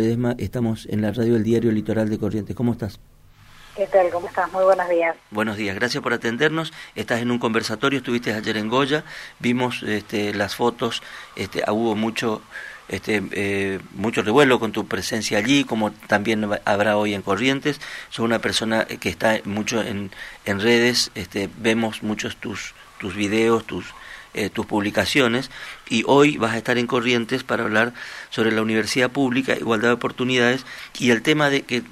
Ledesma, estamos en la radio del diario Litoral de Corrientes. ¿Cómo estás? ¿Qué tal? ¿Cómo estás? Muy buenos días. Buenos días, gracias por atendernos. Estás en un conversatorio, estuviste ayer en Goya, vimos este, las fotos, este, ah, hubo mucho, este, eh, mucho revuelo con tu presencia allí, como también habrá hoy en Corrientes. Sos una persona que está mucho en, en redes, este, vemos muchos tus, tus videos, tus eh, tus publicaciones y hoy vas a estar en Corrientes para hablar sobre la universidad pública, igualdad de oportunidades y el tema de que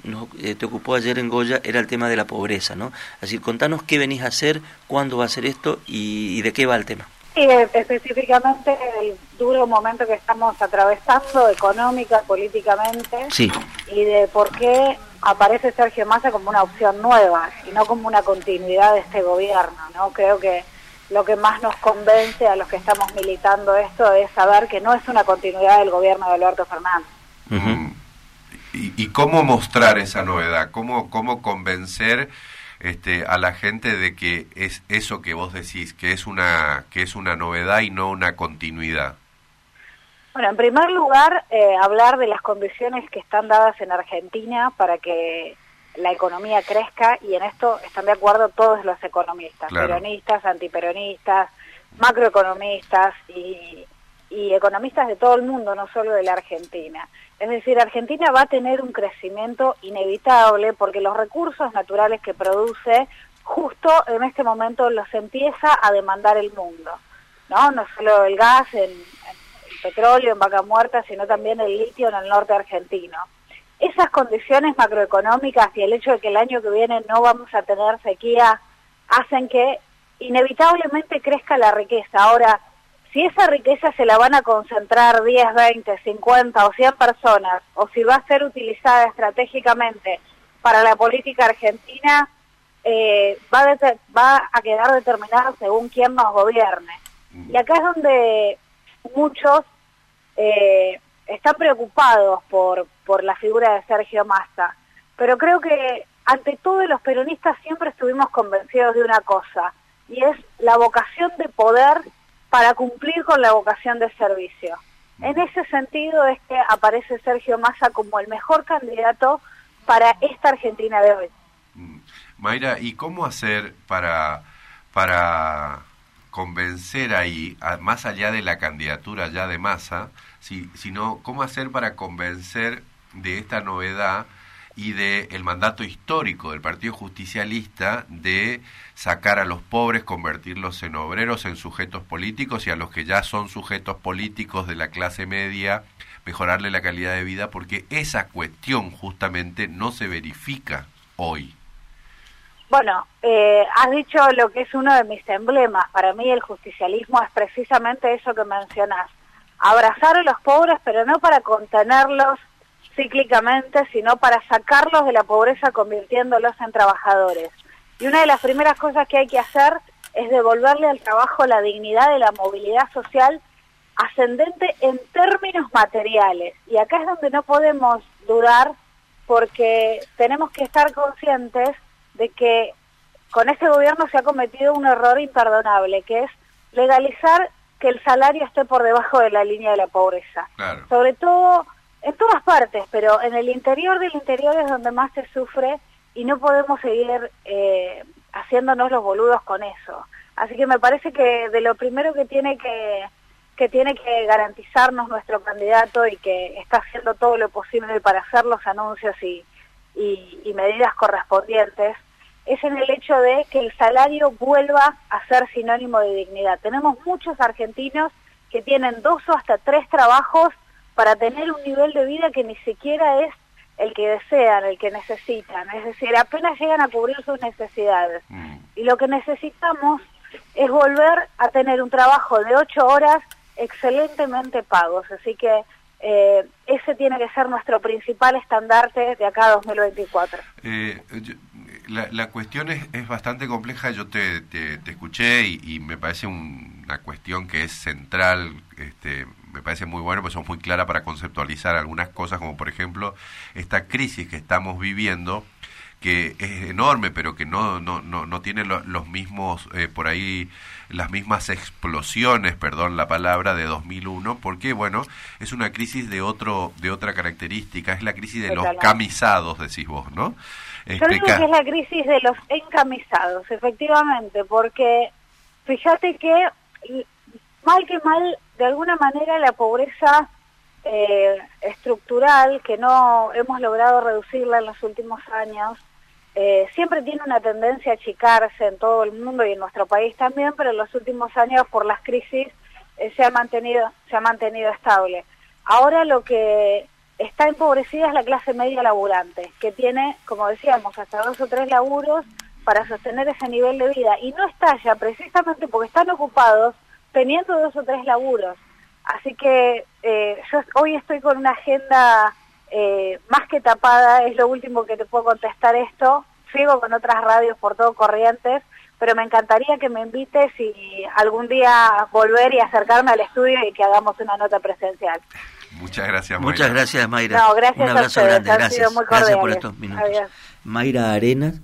eh, te ocupó ayer en Goya era el tema de la pobreza, ¿no? Así, contanos qué venís a hacer, cuándo va a ser esto y, de qué va el tema. Sí, específicamente el duro momento que estamos atravesando económica, políticamente, sí. y de por qué aparece Sergio Massa como una opción nueva y no como una continuidad de este gobierno, ¿no? Creo que lo que más nos convence a los que estamos militando esto es saber que no es una continuidad del gobierno de Alberto Fernández. ¿Y, cómo mostrar esa novedad? ¿Cómo, cómo convencer este, a la gente de que es eso que vos decís, que es una, que es una novedad y no una continuidad? Bueno, en primer lugar, eh, hablar de las condiciones que están dadas en Argentina para que la economía crezca y en esto están de acuerdo todos los economistas, peronistas, antiperonistas, macroeconomistas y, y economistas de todo el mundo, no solo de la Argentina. Es decir, Argentina va a tener un crecimiento inevitable porque los recursos naturales que produce justo en este momento los empieza a demandar el mundo. No, no solo el gas, el petróleo en vaca muerta, sino también el litio en el norte argentino. Esas condiciones macroeconómicas y el hecho de que el año que viene no vamos a tener sequía hacen que inevitablemente crezca la riqueza. Ahora, si esa riqueza se la van a concentrar 10, 20, 50 o 100 personas, o si va a ser utilizada estratégicamente para la política argentina, eh, va, a va a quedar determinada según quién nos gobierne. Y acá es donde muchos eh, están preocupados por, por la figura de Sergio Massa, pero creo que ante todo los peronistas siempre estuvimos convencidos de una cosa, y es la vocación de poder para cumplir con la vocación de servicio. En ese sentido es que aparece Sergio Massa como el mejor candidato para esta Argentina de hoy. Mm. Mayra, ¿y cómo hacer para, para convencer ahí, más allá de la candidatura ya de Massa, sino cómo hacer para convencer de esta novedad y del el mandato histórico del Partido Justicialista de sacar a los pobres, convertirlos en obreros, en sujetos políticos y a los que ya son sujetos políticos de la clase media, mejorarle la calidad de vida, porque esa cuestión justamente no se verifica hoy. Bueno, eh, has dicho lo que es uno de mis emblemas. Para mí el justicialismo es precisamente eso que mencionas abrazar a los pobres, pero no para contenerlos cíclicamente, sino para sacarlos de la pobreza convirtiéndolos en trabajadores. Y una de las primeras cosas que hay que hacer es devolverle al trabajo la dignidad de la movilidad social ascendente en términos materiales. Y acá es donde no podemos dudar porque tenemos que estar conscientes de que con este gobierno se ha cometido un error imperdonable, que es legalizar que el salario esté por debajo de la línea de la pobreza. Sobre todo en todas partes, pero en el interior del interior es donde más se sufre y no podemos seguir eh, haciéndonos los boludos con eso. Así que me parece que de lo primero que tiene que que tiene que garantizarnos nuestro candidato y que está haciendo todo lo posible para hacer los anuncios y, y medidas correspondientes es en el hecho de que el salario vuelva a ser sinónimo de dignidad. Tenemos muchos argentinos que tienen dos o hasta tres trabajos para tener un nivel de vida que ni siquiera es el que desean, el que necesitan. Es decir, apenas llegan a cubrir sus necesidades. Mm. Y lo que necesitamos es volver a tener un trabajo de ocho horas excelentemente pagos. Así que eh, ese tiene que ser nuestro principal estandarte de acá a 2024. Eh, la, cuestión es, es, bastante compleja, yo te, te, escuché y, me parece una cuestión que es central, este, me parece muy bueno, pues son muy clara para conceptualizar algunas cosas, como por ejemplo esta crisis que estamos viviendo, que es enorme, pero que no, no, no, no tiene los mismos, eh, por ahí, las mismas explosiones, perdón la palabra, de 2001, porque, bueno, es una crisis de, otro, de otra característica, es la crisis de los camisados, decís vos, ¿no? Yo digo que es la crisis de los encamisados, efectivamente, porque fíjate que mal que mal, de alguna manera la pobreza eh, estructural, que no hemos logrado reducirla en los últimos años, eh, siempre tiene una tendencia a achicarse en todo el mundo y en nuestro país también, pero en los últimos años por las crisis eh, se ha mantenido se ha mantenido estable. Ahora lo que está empobrecida es la clase media laburante, que tiene, como decíamos, hasta dos o tres laburos para sostener ese nivel de vida y no estalla precisamente porque están ocupados teniendo dos o tres laburos. Así que eh, yo hoy estoy con una agenda eh, más que tapada, es lo último que te puedo contestar esto. Sigo con otras radios por todo Corrientes, pero me encantaría que me invites y algún día volver y acercarme al estudio y que hagamos una nota presencial. Muchas gracias, Mayra. Muchas gracias, Mayra. No, gracias Un abrazo grande. Gracias. gracias por estos minutos. Mayra Arenas.